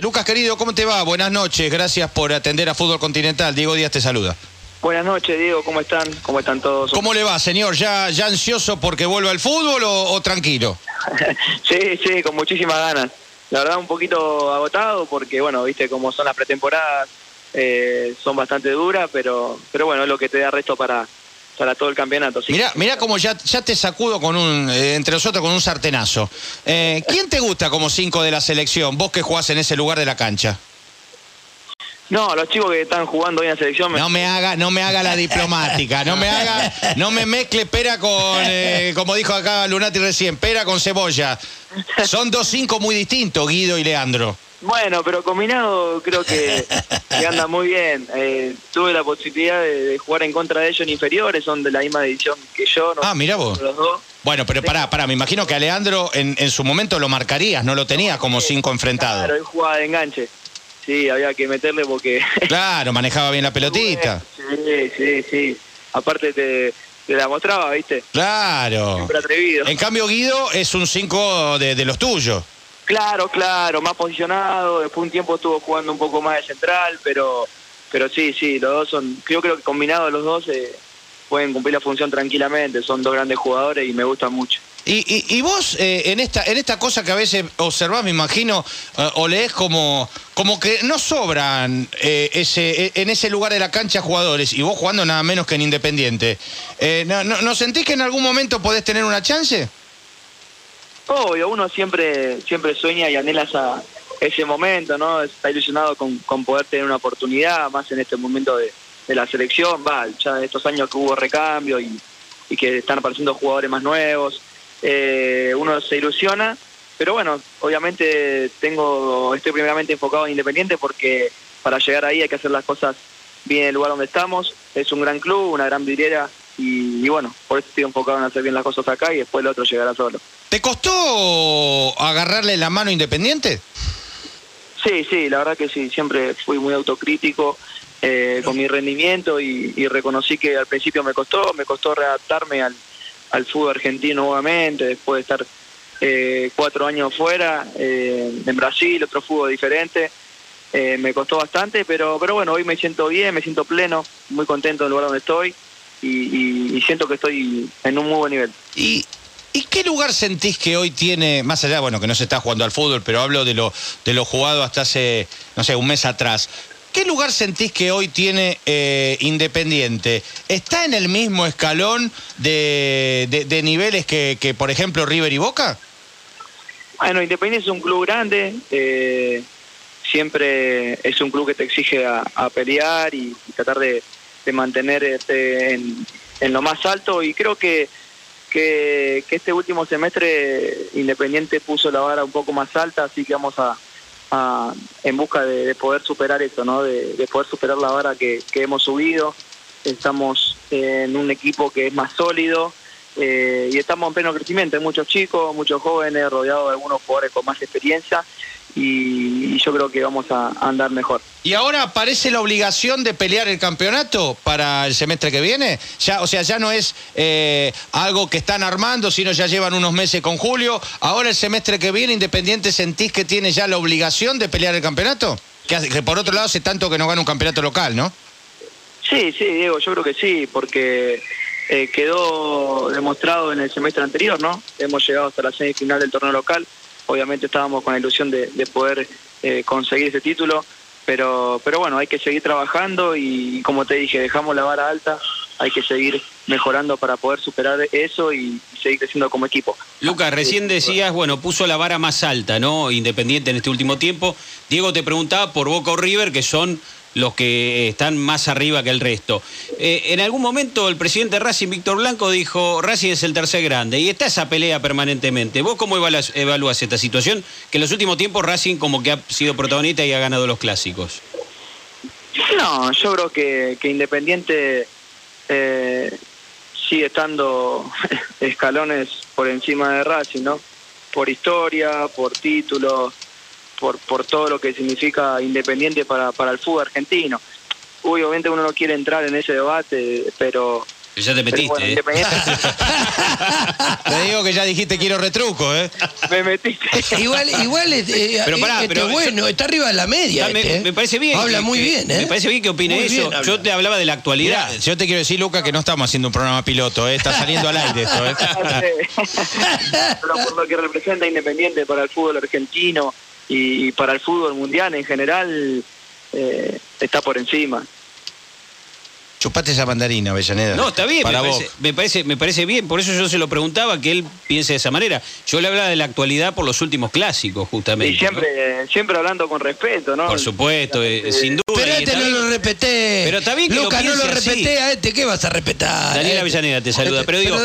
Lucas, querido, ¿cómo te va? Buenas noches, gracias por atender a Fútbol Continental. Diego Díaz te saluda. Buenas noches, Diego, ¿cómo están? ¿Cómo están todos? ¿Cómo le va, señor? ¿Ya, ya ansioso porque vuelva al fútbol o, o tranquilo? sí, sí, con muchísimas ganas. La verdad, un poquito agotado porque, bueno, viste cómo son las pretemporadas, eh, son bastante duras, pero, pero bueno, es lo que te da resto para, para todo el campeonato. Mira cómo ya, ya te sacudo con un, eh, entre nosotros con un sartenazo. Eh, ¿Quién te gusta como cinco de la selección? Vos que jugás en ese lugar de la cancha. No, los chicos que están jugando hoy en la selección. No me haga, no me haga la diplomática, no me haga, no me mezcle pera con, eh, como dijo acá Lunati recién, pera con cebolla. Son dos cinco muy distintos, Guido y Leandro. Bueno, pero combinado creo que, que anda muy bien. Eh, tuve la posibilidad de, de, jugar en contra de ellos en inferiores, son de la misma división que yo. No, ah, mira vos. Los dos. Bueno, pero pará, pará, me imagino que a Leandro en, en su momento lo marcarías, no lo tenías como cinco enfrentado. Claro, él jugaba de enganche. Sí, había que meterle porque... Claro, manejaba bien la pelotita. Sí, sí, sí. Aparte te, te la mostraba, ¿viste? Claro. Siempre atrevido. En cambio, Guido es un 5 de, de los tuyos. Claro, claro, más posicionado. Después un tiempo estuvo jugando un poco más de central, pero pero sí, sí, los dos son. Yo creo que combinados los dos eh, pueden cumplir la función tranquilamente. Son dos grandes jugadores y me gustan mucho. Y, y, y vos, eh, en, esta, en esta cosa que a veces observás, me imagino, eh, o lees como, como que no sobran eh, ese, en ese lugar de la cancha jugadores, y vos jugando nada menos que en Independiente. Eh, ¿no, no, ¿No sentís que en algún momento podés tener una chance? Obvio, uno siempre, siempre sueña y anhela esa, ese momento, ¿no? Está ilusionado con, con poder tener una oportunidad, más en este momento de, de la selección, va, ya estos años que hubo recambio y, y que están apareciendo jugadores más nuevos. Eh, uno se ilusiona, pero bueno, obviamente tengo estoy primeramente enfocado en Independiente porque para llegar ahí hay que hacer las cosas bien en el lugar donde estamos. Es un gran club, una gran vidriera y, y bueno, por eso estoy enfocado en hacer bien las cosas acá y después el otro llegará solo. ¿Te costó agarrarle la mano Independiente? Sí, sí, la verdad que sí, siempre fui muy autocrítico eh, con mi rendimiento y, y, reconocí que al principio me costó, me costó readaptarme al, al fútbol argentino nuevamente, después de estar eh, cuatro años fuera, eh, en Brasil, otro fútbol diferente. Eh, me costó bastante, pero, pero bueno, hoy me siento bien, me siento pleno, muy contento del lugar donde estoy y, y, y siento que estoy en un muy buen nivel. Y, ¿Y qué lugar sentís que hoy tiene, más allá, bueno, que no se está jugando al fútbol, pero hablo de lo, de lo jugado hasta hace, no sé, un mes atrás? ¿Qué lugar sentís que hoy tiene eh, Independiente? ¿Está en el mismo escalón de, de, niveles que, que, por ejemplo, River y Boca? Bueno, Independiente es un club grande, eh, siempre es un club que te exige a, pelear y, y, tratar de, de mantener este, en, en, lo más alto y creo que, que, que, este último semestre Independiente puso la vara un poco más alta, así que vamos a, en busca de, de, poder superar eso, ¿no? de, de poder superar la vara que, que hemos subido. Estamos en un equipo que es más sólido, eh, y estamos en pleno crecimiento, hay muchos chicos, muchos jóvenes, rodeados de algunos jugadores con más experiencia y yo creo que vamos a, a, andar mejor. ¿Y ahora aparece la obligación de pelear el campeonato para el semestre que viene? Ya, o sea, ya no es eh, algo que están armando, sino ya llevan unos meses con Julio. Ahora el semestre que viene, Independiente, ¿sentís que tiene ya la obligación de pelear el campeonato? Que, que por otro lado hace tanto que no gana un campeonato local, ¿no? Sí, sí, Diego, yo creo que sí, porque eh, quedó demostrado en el semestre anterior, ¿no? Hemos llegado hasta la semifinal del torneo local, obviamente estábamos con la ilusión de, de poder eh, conseguir ese título, pero, pero bueno, hay que seguir trabajando y como te dije, dejamos la vara alta, hay que seguir mejorando para poder superar eso y seguir creciendo como equipo. Lucas, recién decías, bueno, puso la vara más alta, ¿no? Independiente en este último tiempo. Diego te preguntaba por Boca o River, que son los que están más arriba que el resto. Eh, en algún momento el presidente Racing, Víctor Blanco, dijo, Racing es el tercer grande, y está esa pelea permanentemente. ¿Vos cómo evalúas, evalúas esta situación? Que en los últimos tiempos Racing como que ha sido protagonista y ha ganado los clásicos. No, yo creo que, que Independiente eh, sigue estando escalones por encima de Racing, ¿no? Por historia, por títulos, por, por todo lo que significa Independiente para, para el fútbol argentino. Obviamente uno no quiere entrar en ese debate, pero Ya te metiste, bueno, ¿eh? Independiente Te digo que ya dijiste quiero retruco, ¿eh? me metiste. Igual, igual es, eh, Pero pará, este pero bueno, está arriba de la media. Me, este, ¿eh? me parece bien. Habla que- muy que- bien, ¿eh? Me parece bien que opine Muy eso. bien habla. Yo te hablaba de la actualidad. Mirá, yo te quiero decir, Luca, que no estamos haciendo un programa piloto, ¿eh? Está saliendo al aire esto, ¿eh? Pero por lo que representa Independiente para el fútbol argentino y, y para el fútbol mundial en general, eh, está por encima. Chupate esa mandarina, Avellaneda. No, está bien, me Para vos. parece, me, parece, me parece bien. Por eso yo se lo preguntaba que él piense de esa manera. Yo le hablaba de la actualidad por los últimos clásicos, justamente. Y siempre, siempre hablando con respeto, ¿no? ¿no? Por supuesto, eh, Eh, sin duda. Pero este no bien- lo respeté. Pero está bien que lo Luca, no lo piense así. respeté a este. ¿Qué vas a respetar? Daniel Este- Avellaneda te saluda. este- Pero digo.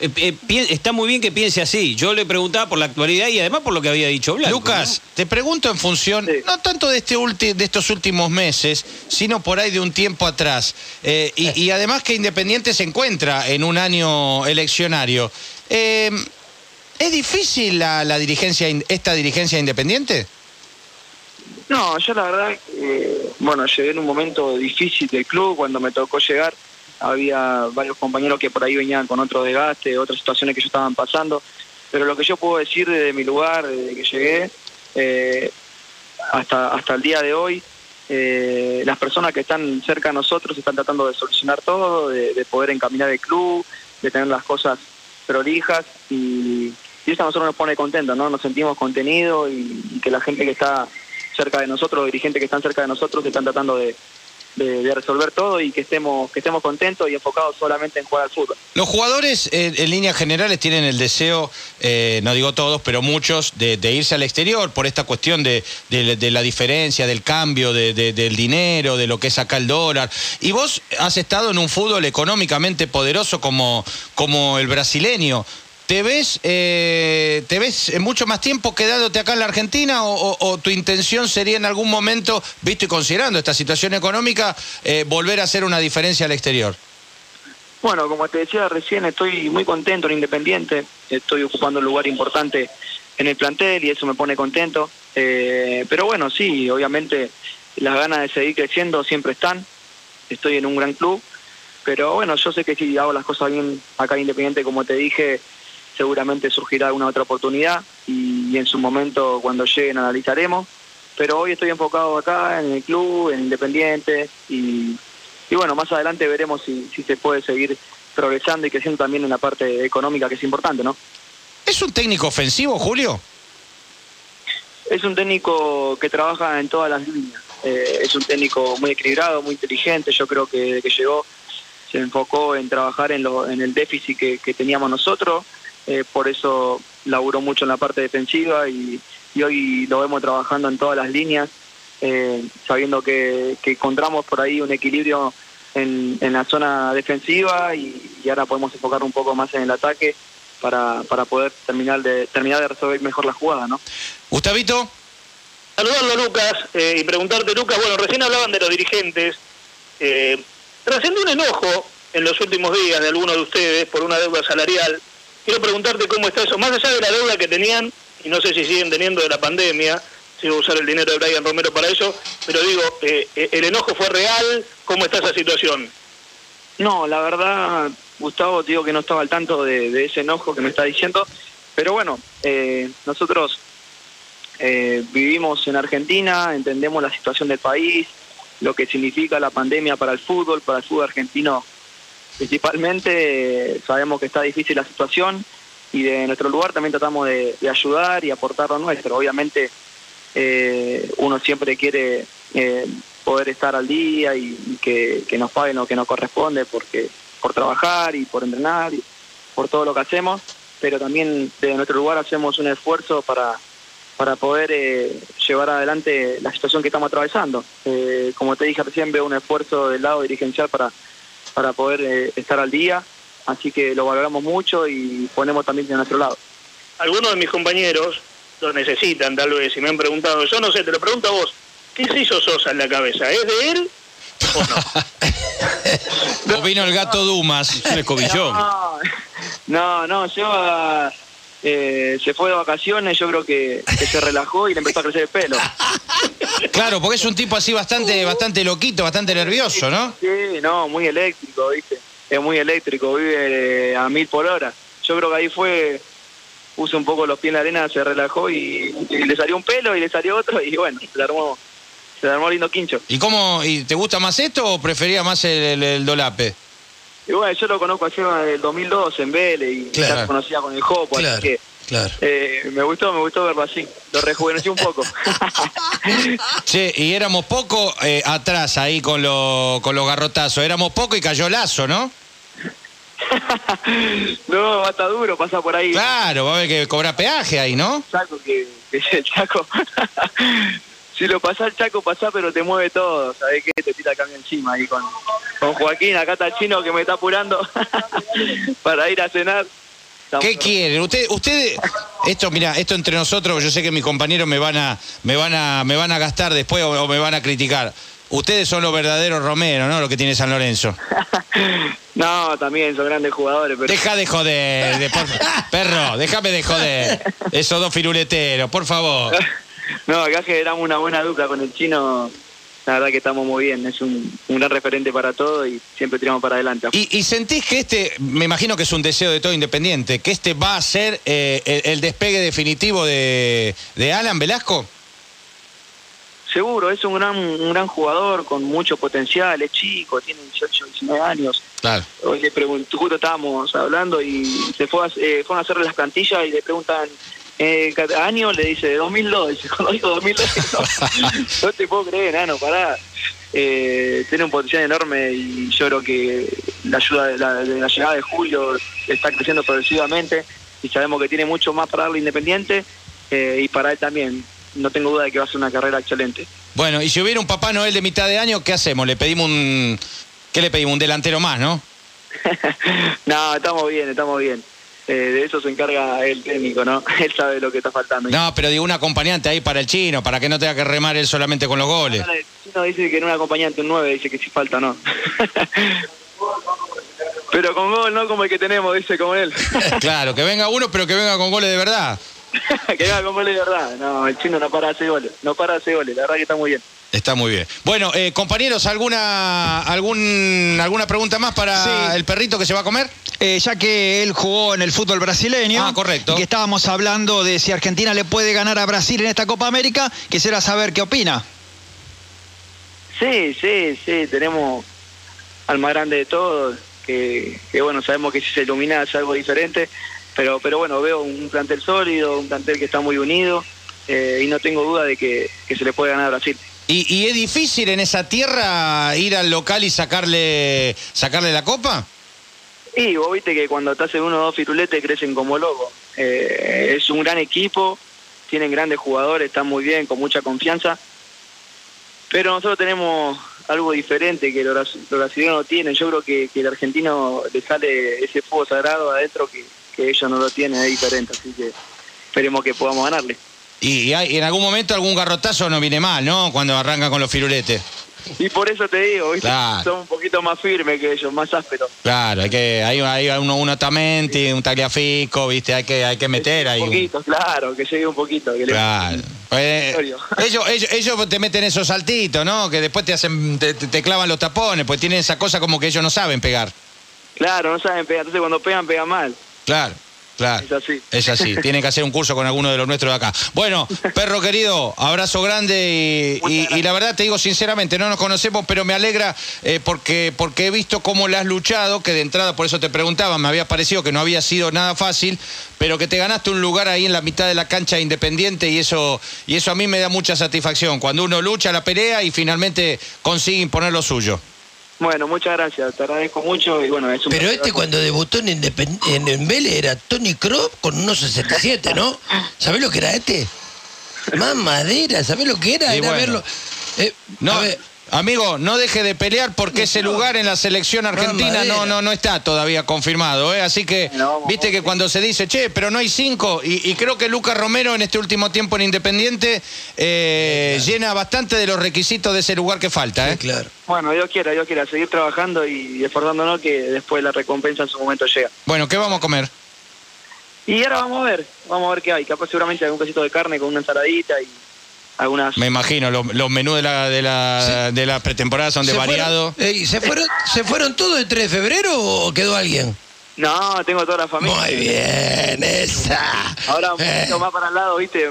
Eh, eh, está muy bien que piense así. Yo le preguntaba por la actualidad y además por lo que había dicho Blanco. Lucas, te pregunto en función, Sí. no tanto de, este ulti- de estos últimos meses, sino por ahí de un tiempo atrás. Eh, y, y además que Independiente se encuentra en un año eleccionario. Eh, ¿Es difícil la, la dirigencia, in- esta dirigencia independiente? No, yo la verdad, eh, bueno, llegué en un momento difícil del club, cuando me tocó llegar, había varios compañeros que por ahí venían con otro desgaste, otras situaciones que yo estaban pasando, pero lo que yo puedo decir desde mi lugar, desde que llegué, eh, hasta, hasta el día de hoy, eh, las personas que están cerca de nosotros están tratando de solucionar todo, de, de poder encaminar el club, de tener las cosas prolijas y, y eso a nosotros nos pone contentos, ¿no? Nos sentimos contenidos y, y que la gente que está cerca de nosotros, los dirigentes que están cerca de nosotros, están tratando de, de- resolver todo y que estemos, que estemos contentos y enfocados solamente en jugar al fútbol. Los jugadores, eh, en líneas generales, tienen el deseo, eh, no digo todos, pero muchos, de, irse al exterior por esta cuestión de, la diferencia, del cambio de- de- del dinero, de lo que es acá el dólar. Y vos has estado en un fútbol económicamente poderoso como, como el brasileño. ¿Te ves, eh, ¿Te ves mucho más tiempo quedándote acá en la Argentina o tu intención sería en algún momento, visto y considerando esta situación económica, eh, volver a hacer una diferencia al exterior? Bueno, como te decía recién, estoy muy contento en Independiente, estoy ocupando un lugar importante en el plantel y eso me pone contento. Eh, pero bueno, sí, obviamente las ganas de seguir creciendo siempre están, estoy en un gran club, pero bueno, yo sé que si hago las cosas bien acá en Independiente, como te dije, seguramente surgirá alguna otra oportunidad y, y en su momento cuando lleguen analizaremos. Pero hoy estoy enfocado acá en el club, en Independiente y, y bueno, más adelante veremos si, si se puede seguir progresando y creciendo también en la parte económica que es importante, ¿no? ¿Es un técnico ofensivo, Julio? Es un técnico que trabaja en todas las líneas. Eh, es un técnico muy equilibrado, muy inteligente. Yo creo que desde que llegó se enfocó en trabajar en, lo, en el déficit que, que teníamos nosotros. Eh, por eso laburó mucho en la parte defensiva y, y hoy lo vemos trabajando en todas las líneas, eh, sabiendo que, que encontramos por ahí un equilibrio en, en la zona defensiva y, y ahora podemos enfocar un poco más en el ataque para, para poder terminar de, terminar de resolver mejor la jugada, ¿no? Gustavito, Saludarlo, Lucas, eh, y preguntarte, Lucas, bueno, recién hablaban de los dirigentes. Eh, trascendió un enojo en los últimos días de algunos de ustedes por una deuda salarial. Quiero preguntarte cómo está eso, más allá de la deuda que tenían, y no sé si siguen teniendo de la pandemia, si a usar el dinero de Brian Romero para eso, pero digo, eh, eh, ¿el enojo fue real? ¿Cómo está esa situación? No, la verdad, Gustavo, digo que no estaba al tanto de, de ese enojo que me está diciendo, pero bueno, eh, nosotros eh, vivimos en Argentina, entendemos la situación del país, lo que significa la pandemia para el fútbol, para el fútbol argentino principalmente, sabemos que está difícil la situación y de nuestro lugar también tratamos de, ayudar y aportar lo nuestro. Obviamente eh, uno siempre quiere eh, poder estar al día y, que, nos paguen lo que nos corresponde porque por trabajar y por entrenar y por todo lo que hacemos, pero también de nuestro lugar hacemos un esfuerzo para, para poder eh, llevar adelante la situación que estamos atravesando. Eh, como te dije recién, veo un esfuerzo del lado dirigencial para, para poder eh, estar al día, así que lo valoramos mucho y ponemos también de nuestro lado. Algunos de mis compañeros lo necesitan, tal vez, y me han preguntado, yo no sé, te lo pregunto a vos, ¿qué se hizo Sosa en la cabeza? ¿Es de él o no? o vino el gato Dumas. Es un escobillón. No, no, no, lleva, eh, se fue de vacaciones, yo creo que, que se relajó y le empezó a crecer el pelo. Claro, porque es un tipo así bastante, bastante loquito, bastante nervioso, ¿no? Sí, no, muy eléctrico, ¿viste? es muy eléctrico, vive a mil por hora. Yo creo que ahí fue, puso un poco los pies en la arena, se relajó y, y le salió un pelo y le salió otro y bueno, se le armó, se armó lindo quincho. ¿Y cómo, y te gusta más esto o prefería más el, el- el dolape? Y bueno, yo lo conozco a Seba del 2002 en Vélez y Claro. ya lo conocía con el Jopo, Claro, así que claro. eh, me gustó, me gustó verlo así. Lo rejuveneció un poco. Che, y éramos poco eh, atrás ahí con, lo- con los garrotazos. Éramos poco y cayó lazo, ¿no? no, va a estar duro, pasa por ahí. Claro, va a haber que cobrar peaje ahí, ¿no? Chaco que, que es el Chaco. si lo pasa el Chaco, pasa, pero te mueve todo. ¿Sabés qué? Te tira el cambio encima ahí con, con Joaquín. Acá está el chino que me está apurando para ir a cenar. ¿Qué quieren? Usted, usted, esto, mira, esto entre nosotros, yo sé que mis compañeros me van a, me van a, me van a gastar después o, o me van a criticar. Ustedes son los verdaderos Romero, ¿no? Lo que tiene San Lorenzo. No, también son grandes jugadores, pero Deja de joder, de por- perro, déjame de joder. Esos dos firuleteros, por favor. no, acá generamos una buena dupla con el chino. La verdad que estamos muy bien. Es un, un gran referente para todo y siempre tiramos para adelante. Y, y sentís que este, me imagino que es un deseo de todo independiente, que este va a ser eh, el, el despegue definitivo de, de Alan Velasco. Seguro, es un gran, un gran jugador con mucho potencial, es chico, tiene 18, 19 años. Claro. Hoy le pregunto, justo estábamos hablando y se fue a, eh, fueron a hacerle las plantillas y le preguntan eh, ¿qué año, le dice de 2002, dice, cuando dijo 2002, no, no te puedo creer, nano, pará. Eh, tiene un potencial enorme y yo creo que la ayuda de la, de la llegada de Julio está creciendo progresivamente y sabemos que tiene mucho más para darle Independiente eh, y para él también. No tengo duda de que va a ser una carrera excelente. Bueno, y si hubiera un Papá Noel de mitad de año, ¿qué hacemos? Le pedimos un. ¿Qué le pedimos? Un delantero más, ¿no? no, estamos bien, estamos bien. Eh, de eso se encarga el técnico, ¿no? Él sabe lo que está faltando. No, pero digo un acompañante ahí para el chino, para que no tenga que remar él solamente con los goles. El chino dice que en un acompañante, un 9, dice que si falta, no. pero con gol, no como el que tenemos, dice como él. Claro, que venga uno, pero que venga con goles de verdad. que venga con goles de verdad. No, el chino no para de hacer goles. No para de hacer goles, la verdad que está muy bien. Está muy bien. Bueno, eh, compañeros, ¿alguna, algún, ¿alguna pregunta más para Sí. el perrito que se va a comer? Eh, ya que él jugó en el fútbol brasileño. Ah, correcto. Y que estábamos hablando de si Argentina le puede ganar a Brasil en esta Copa América, quisiera saber qué opina. Sí, sí, sí, tenemos al más grande de todos, que, que bueno, sabemos que si se ilumina es algo diferente, pero, pero bueno, veo un plantel sólido, un plantel que está muy unido eh, y no tengo duda de que, que se le puede ganar a Brasil. ¿Y, y es difícil en esa tierra ir al local y sacarle, sacarle la copa? Y vos viste que cuando te hacen uno o dos firuletes crecen como locos. Eh, es un gran equipo, tienen grandes jugadores, están muy bien, con mucha confianza. Pero nosotros tenemos algo diferente que los brasileños no tienen. Yo creo que, que el argentino le sale ese fuego sagrado adentro que, que ellos no lo tienen, es diferente. Así que esperemos que podamos ganarle. Y, y hay- en algún momento algún garrotazo no viene mal, ¿no? Cuando arrancan con los firuletes. Y por eso te digo, ¿viste? Claro. son un poquito más firmes que ellos, más ásperos. Claro, hay que, hay, hay uno, un Otamendi, un Tagliafico, ¿viste? Hay que, hay que meter ahí. Un un- poquito, claro, que llegue un poquito. Que le- Claro. Eh, serio. ellos, ellos, ellos te meten esos saltitos, ¿no? Que después te hacen, te, te- te clavan los tapones, pues tienen esa cosa como que ellos no saben pegar. Claro, no saben pegar. Entonces cuando pegan, pegan mal. Claro, claro. Es así. Es así, tienen que hacer un curso con alguno de los nuestros de acá. Bueno, perro querido, abrazo grande y, y- y la verdad te digo sinceramente, no nos conocemos, pero me alegra eh, porque, porque he visto cómo le has luchado, que de entrada por eso te preguntaba, me había parecido que no había sido nada fácil, pero que te ganaste un lugar ahí en la mitad de la cancha independiente y eso, y eso a mí me da mucha satisfacción, cuando uno lucha la pelea y finalmente consigue imponer lo suyo. Bueno, muchas gracias, te agradezco mucho y bueno, es un Pero placer. este cuando debutó en, Independ- en, en Vélez era Tony Kroos con unos 67, ¿no? ¿Sabés lo que era este? Más madera, ¿sabés lo que era? Y era bueno. verlo. Eh, No, a ver, amigo, no deje de pelear porque ese lugar en la selección argentina no, no, no está todavía confirmado, ¿eh? Así que, viste que cuando se dice, che, pero no hay cinco, y, y creo que Lucas Romero en este último tiempo en Independiente eh, llena bastante de los requisitos de ese lugar que falta, ¿eh? claro. Bueno, Dios quiera, Dios quiera, seguir trabajando y esforzándonos que después la recompensa en su momento llega. Bueno, ¿qué vamos a comer? Y ahora vamos a ver, vamos a ver qué hay. Capaz seguramente algún pesito de carne con una ensaladita y, algunas... Me imagino, los, los menús de la, de la, de la pretemporada son de ¿Se variado. fueron, Ey, ¿se, fueron, ¿Se fueron todos el 3 de febrero o quedó alguien? No, tengo toda la familia. Muy bien, esa. Ahora un Eh, poquito más para el lado, viste,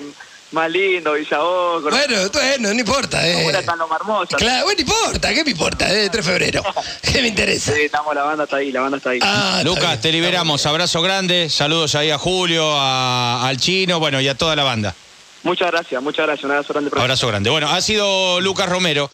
más lindo, Isaoco. Bueno, bueno, no importa. Eh. Ahora están los marmosas. Claro, bueno, no importa, ¿qué me importa? Eh, 3 de febrero. ¿Qué me interesa? Sí, estamos, la banda está ahí, la banda está ahí. Ah, está Lucas, bien, te liberamos. Abrazo grande. Saludos ahí a Julio, a- al chino, bueno, y a toda la banda. Muchas gracias, muchas gracias. Un abrazo grande. profe. Abrazo grande. Bueno, ha sido Lucas Romero.